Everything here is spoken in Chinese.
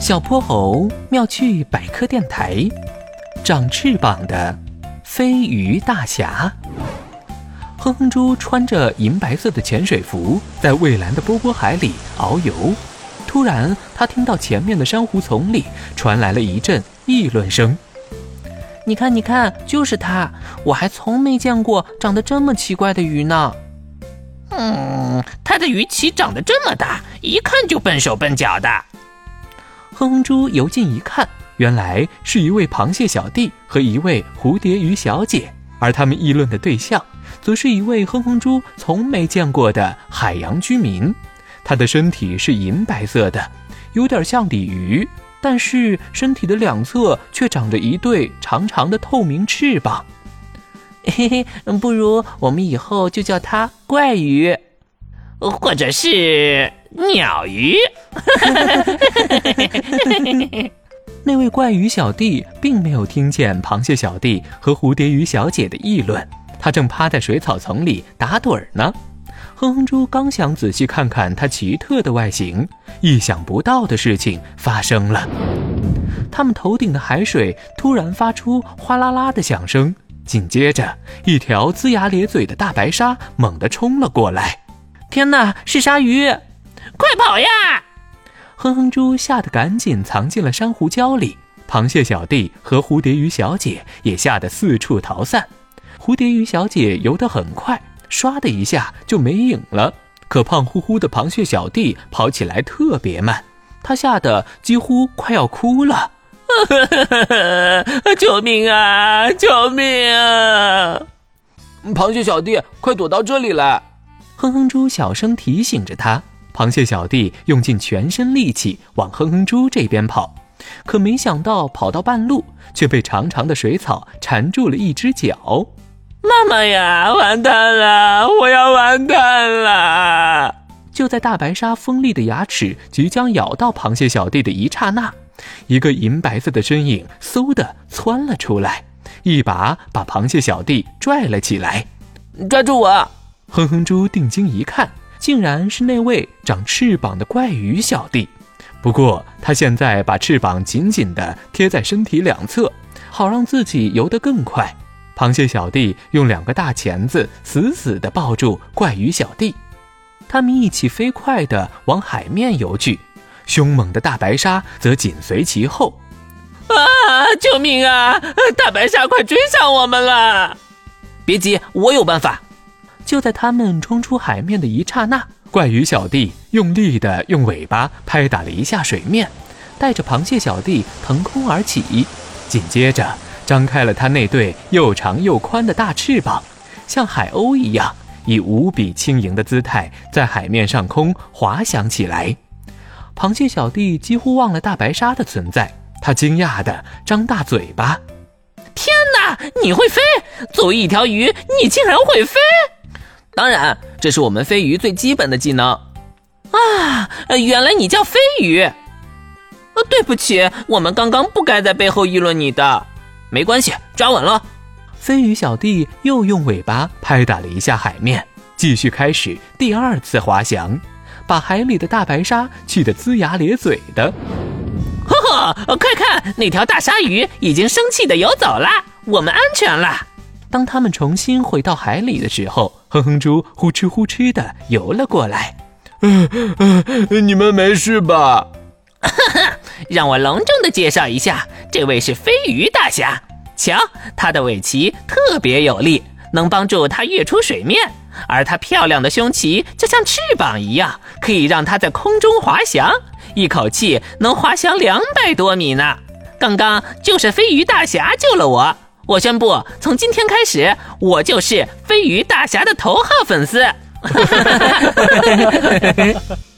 小泼猴妙趣百科电台，长翅膀的飞鱼大侠。哼哼猪穿着银白色的潜水服，在蔚蓝的波波海里遨游。突然，他听到前面的珊瑚丛里传来了一阵议论声：“你看，你看，就是它！我还从没见过长得这么奇怪的鱼呢。”“嗯，它的鱼鳍长得这么大，一看就笨手笨脚的。”哼哼猪游近一看，原来是一位螃蟹小弟和一位蝴蝶鱼小姐，而他们议论的对象，则是一位哼哼猪从没见过的海洋居民。他的身体是银白色的，有点像鲤鱼，但是身体的两侧却长着一对长长的透明翅膀。嘿嘿，不如我们以后就叫它怪鱼，或者是。鸟鱼，那位怪鱼小弟并没有听见螃蟹小弟和蝴蝶鱼小姐的议论，他正趴在水草丛里打盹儿呢。哼哼猪刚想仔细看看它奇特的外形，意想不到的事情发生了，他们头顶的海水突然发出哗啦啦的响声，紧接着一条龇牙咧嘴的大白鲨猛地冲了过来。天哪，是鲨鱼！快跑呀！哼哼猪吓得赶紧藏进了珊瑚礁里，螃蟹小弟和蝴蝶鱼小姐也吓得四处逃散。蝴蝶鱼小姐游得很快，唰的一下就没影了。可胖乎乎的螃蟹小弟跑起来特别慢，他吓得几乎快要哭了。救命啊！救命啊！螃蟹小弟，快躲到这里来！哼哼猪小声提醒着他。螃蟹小弟用尽全身力气往哼哼猪这边跑，可没想到跑到半路，却被长长的水草缠住了一只脚。妈妈呀，完蛋了！我要完蛋了！就在大白鲨锋利的牙齿即将咬到螃蟹小弟的一刹那，一个银白色的身影嗖的窜了出来，一把把螃蟹小弟拽了起来。抓住我！哼哼猪定睛一看。竟然是那位长翅膀的怪鱼小弟，不过他现在把翅膀紧紧地贴在身体两侧，好让自己游得更快。螃蟹小弟用两个大钳子死死地抱住怪鱼小弟，他们一起飞快地往海面游去，凶猛的大白鲨则紧随其后。啊！救命啊！大白鲨快追上我们了！别急，我有办法。就在他们冲出海面的一刹那，怪鱼小弟用力地用尾巴拍打了一下水面，带着螃蟹小弟腾空而起，紧接着张开了他那对又长又宽的大翅膀，像海鸥一样，以无比轻盈的姿态在海面上空滑翔起来。螃蟹小弟几乎忘了大白鲨的存在，他惊讶地张大嘴巴：“天哪，你会飞！作为一条鱼，你竟然会飞！”当然，这是我们飞鱼最基本的技能。啊，原来你叫飞鱼。呃，对不起，我们刚刚不该在背后议论你的。没关系，抓稳了。飞鱼小弟又用尾巴拍打了一下海面，继续开始第二次滑翔，把海里的大白鲨气得龇牙咧嘴的。呵呵，快看，那条大鲨鱼已经生气的游走了，我们安全了。当他们重新回到海里的时候，哼哼猪呼哧呼哧的游了过来。嗯嗯，你们没事吧？让我隆重的介绍一下，这位是飞鱼大侠。瞧，他的尾鳍特别有力，能帮助他跃出水面，而他漂亮的胸鳍就像翅膀一样，可以让他在空中滑翔，一口气能滑翔两百多米呢。刚刚就是飞鱼大侠救了我。我宣布，从今天开始，我就是飞鱼大侠的头号粉丝。